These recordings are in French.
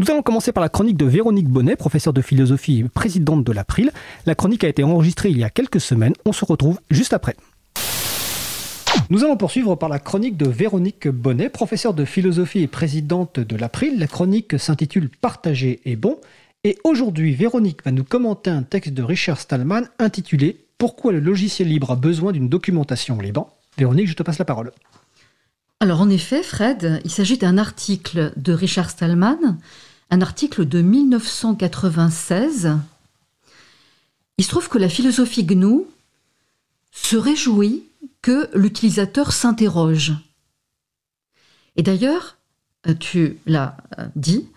Nous allons commencer par la chronique de Véronique Bonnet, professeure de philosophie et présidente de l'April. La chronique a été enregistrée il y a quelques semaines. On se retrouve juste après. Nous allons poursuivre par la chronique de Véronique Bonnet, professeure de philosophie et présidente de l'April. La chronique s'intitule Partager est bon. Et aujourd'hui, Véronique va nous commenter un texte de Richard Stallman intitulé Pourquoi le logiciel libre a besoin d'une documentation libre. Véronique, je te passe la parole. Alors en effet, Fred, il s'agit d'un article de Richard Stallman, un article de 1996. Il se trouve que la philosophie GNU se réjouit que l'utilisateur s'interroge. Et d'ailleurs, euh, tu l'as euh, dit,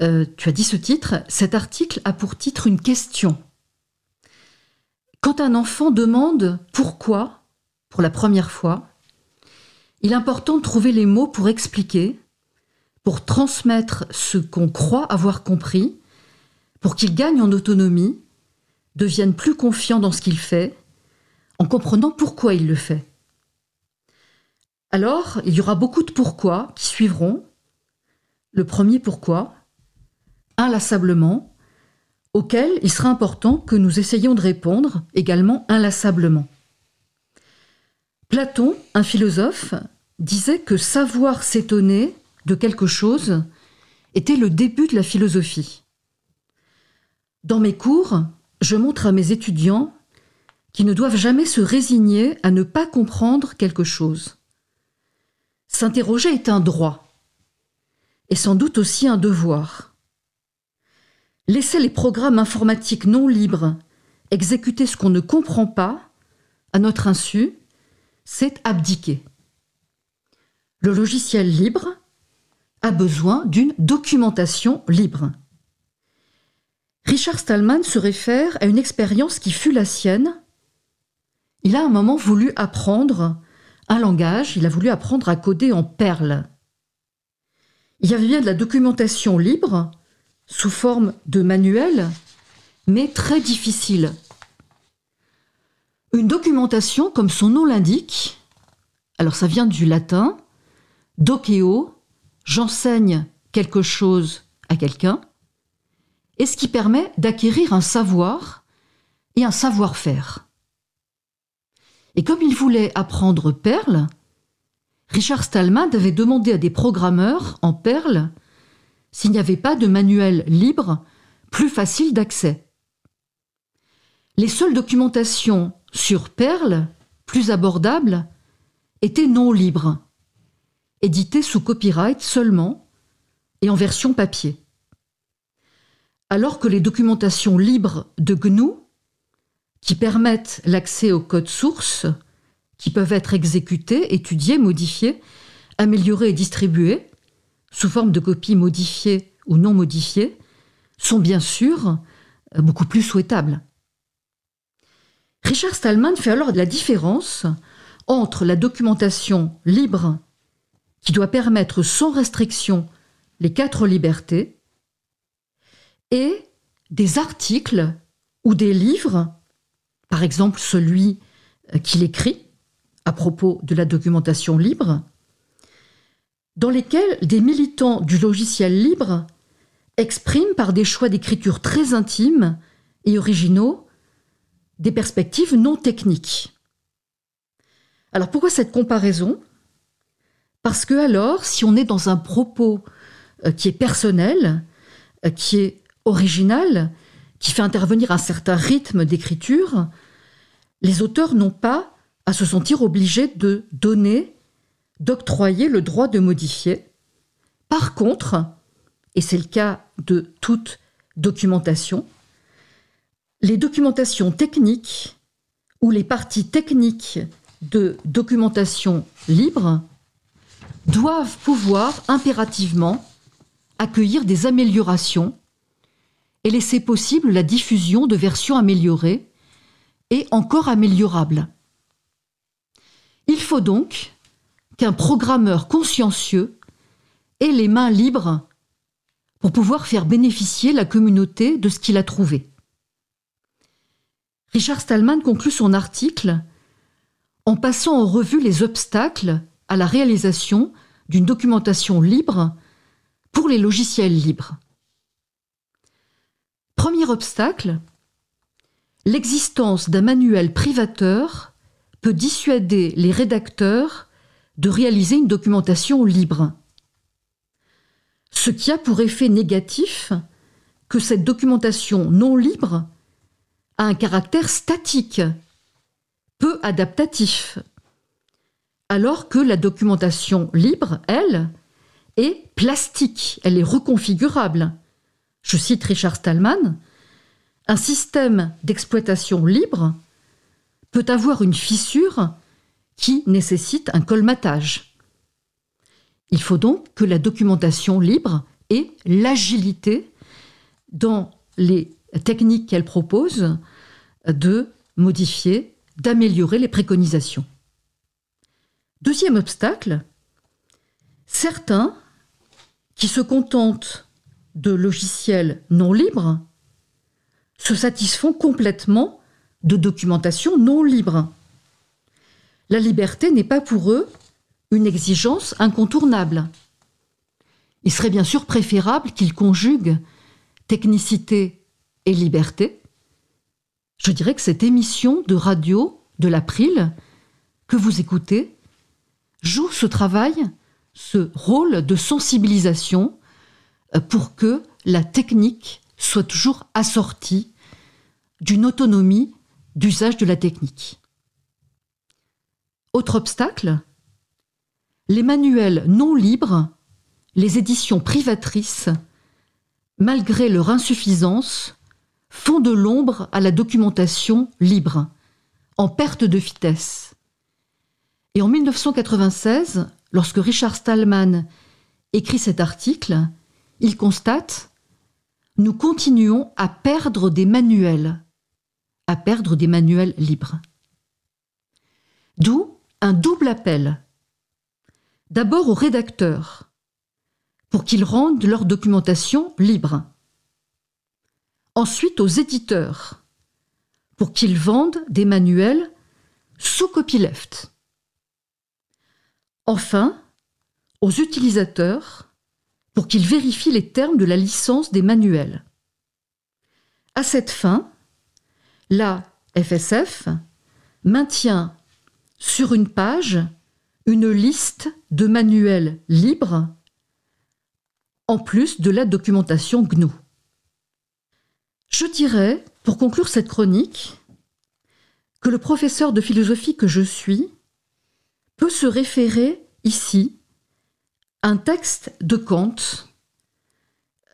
euh, tu as dit ce titre, cet article a pour titre une question. Quand un enfant demande pourquoi, pour la première fois, il est important de trouver les mots pour expliquer, pour transmettre ce qu'on croit avoir compris, pour qu'il gagne en autonomie, devienne plus confiant dans ce qu'il fait, en comprenant pourquoi il le fait. Alors, il y aura beaucoup de pourquoi qui suivront. Le premier pourquoi, inlassablement, auquel il sera important que nous essayions de répondre également inlassablement. Platon, un philosophe, disait que savoir s'étonner de quelque chose était le début de la philosophie. Dans mes cours, je montre à mes étudiants qu'ils ne doivent jamais se résigner à ne pas comprendre quelque chose. S'interroger est un droit, et sans doute aussi un devoir. Laisser les programmes informatiques non libres exécuter ce qu'on ne comprend pas, à notre insu, c'est abdiquer le logiciel libre a besoin d'une documentation libre. Richard Stallman se réfère à une expérience qui fut la sienne. Il a un moment voulu apprendre un langage, il a voulu apprendre à coder en Perl. Il y avait bien de la documentation libre, sous forme de manuel, mais très difficile. Une documentation, comme son nom l'indique, alors ça vient du latin, docéo, j'enseigne quelque chose à quelqu'un, et ce qui permet d'acquérir un savoir et un savoir-faire. Et comme il voulait apprendre Perl, Richard Stallman avait demandé à des programmeurs en Perl s'il n'y avait pas de manuel libre plus facile d'accès. Les seules documentations sur Perl, plus abordables, étaient non libres édité sous copyright seulement et en version papier. Alors que les documentations libres de GNU, qui permettent l'accès aux codes sources, qui peuvent être exécutés, étudiés, modifiés, améliorés et distribués, sous forme de copies modifiées ou non modifiées, sont bien sûr beaucoup plus souhaitables. Richard Stallman fait alors la différence entre la documentation libre qui doit permettre sans restriction les quatre libertés, et des articles ou des livres, par exemple celui euh, qu'il écrit à propos de la documentation libre, dans lesquels des militants du logiciel libre expriment par des choix d'écriture très intimes et originaux des perspectives non techniques. Alors pourquoi cette comparaison? Parce que alors, si on est dans un propos euh, qui est personnel, euh, qui est original, qui fait intervenir un certain rythme d'écriture, les auteurs n'ont pas à se sentir obligés de donner, d'octroyer le droit de modifier. Par contre, et c'est le cas de toute documentation, les documentations techniques ou les parties techniques de documentation libre doivent pouvoir impérativement accueillir des améliorations et laisser possible la diffusion de versions améliorées et encore améliorables. Il faut donc qu'un programmeur consciencieux ait les mains libres pour pouvoir faire bénéficier la communauté de ce qu'il a trouvé. Richard Stallman conclut son article en passant en revue les obstacles à la réalisation d'une documentation libre pour les logiciels libres. Premier obstacle, l'existence d'un manuel privateur peut dissuader les rédacteurs de réaliser une documentation libre. Ce qui a pour effet négatif que cette documentation non libre a un caractère statique, peu adaptatif, alors que la documentation libre, elle, est plastique, elle est reconfigurable. Je cite Richard Stallman, un système d'exploitation libre peut avoir une fissure qui nécessite un colmatage. Il faut donc que la documentation libre ait l'agilité dans les techniques qu'elle propose de modifier, d'améliorer les préconisations. Deuxième obstacle, certains qui se contentent de logiciels non libres se satisfont complètement de documentation non libre. La liberté n'est pas pour eux une exigence incontournable. Il serait bien sûr préférable qu'ils conjuguent technicité et liberté. Je dirais que cette émission de radio de l'April que vous écoutez joue ce travail, ce rôle de sensibilisation euh, pour que la technique soit toujours assortie d'une autonomie d'usage de la technique. Autre obstacle, les manuels non libres, les éditions privatrices, malgré leur insuffisance, font de l'ombre à la documentation libre, en perte de vitesse. Et en 1996, lorsque Richard Stallman écrit cet article, il constate Nous continuons à perdre des manuels, à perdre des manuels libres. D'où un double appel. D'abord aux rédacteurs, pour qu'ils rendent leur documentation libre. Ensuite aux éditeurs, pour qu'ils vendent des manuels sous copyleft. Enfin, aux utilisateurs, pour qu'ils vérifient les termes de la licence des manuels. À cette fin, la FSF maintient sur une page une liste de manuels libres en plus de la documentation GNU. Je dirais, pour conclure cette chronique, que le professeur de philosophie que je suis peut se référer ici à un texte de Kant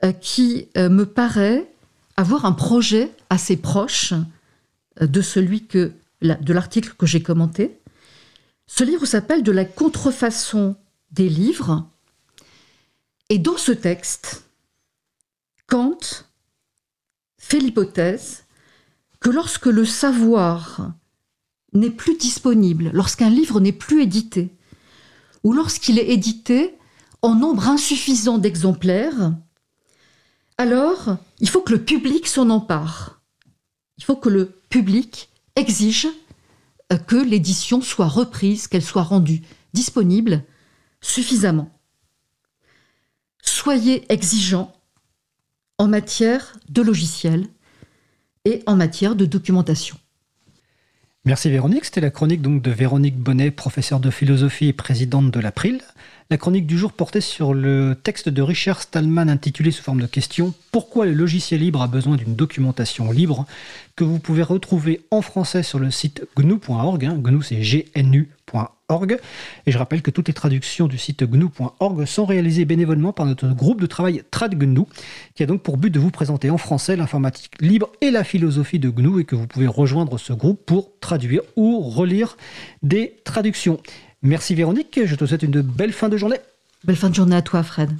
euh, qui euh, me paraît avoir un projet assez proche euh, de celui que, de l'article que j'ai commenté, ce livre s'appelle De la contrefaçon des livres. Et dans ce texte, Kant fait l'hypothèse que lorsque le savoir n'est plus disponible, lorsqu'un livre n'est plus édité, ou lorsqu'il est édité en nombre insuffisant d'exemplaires, alors il faut que le public s'en empare. Il faut que le public exige que l'édition soit reprise, qu'elle soit rendue disponible suffisamment. Soyez exigeants en matière de logiciel et en matière de documentation. Merci Véronique. C'était la chronique donc de Véronique Bonnet, professeure de philosophie et présidente de l'April. La chronique du jour portait sur le texte de Richard Stallman intitulé sous forme de question Pourquoi le logiciel libre a besoin d'une documentation libre? que vous pouvez retrouver en français sur le site gnu.org. Hein. GNU c'est Et je rappelle que toutes les traductions du site gnu.org sont réalisées bénévolement par notre groupe de travail TradGNU, qui a donc pour but de vous présenter en français l'informatique libre et la philosophie de GNU, et que vous pouvez rejoindre ce groupe pour traduire ou relire des traductions. Merci Véronique, je te souhaite une belle fin de journée. Belle fin de journée à toi Fred.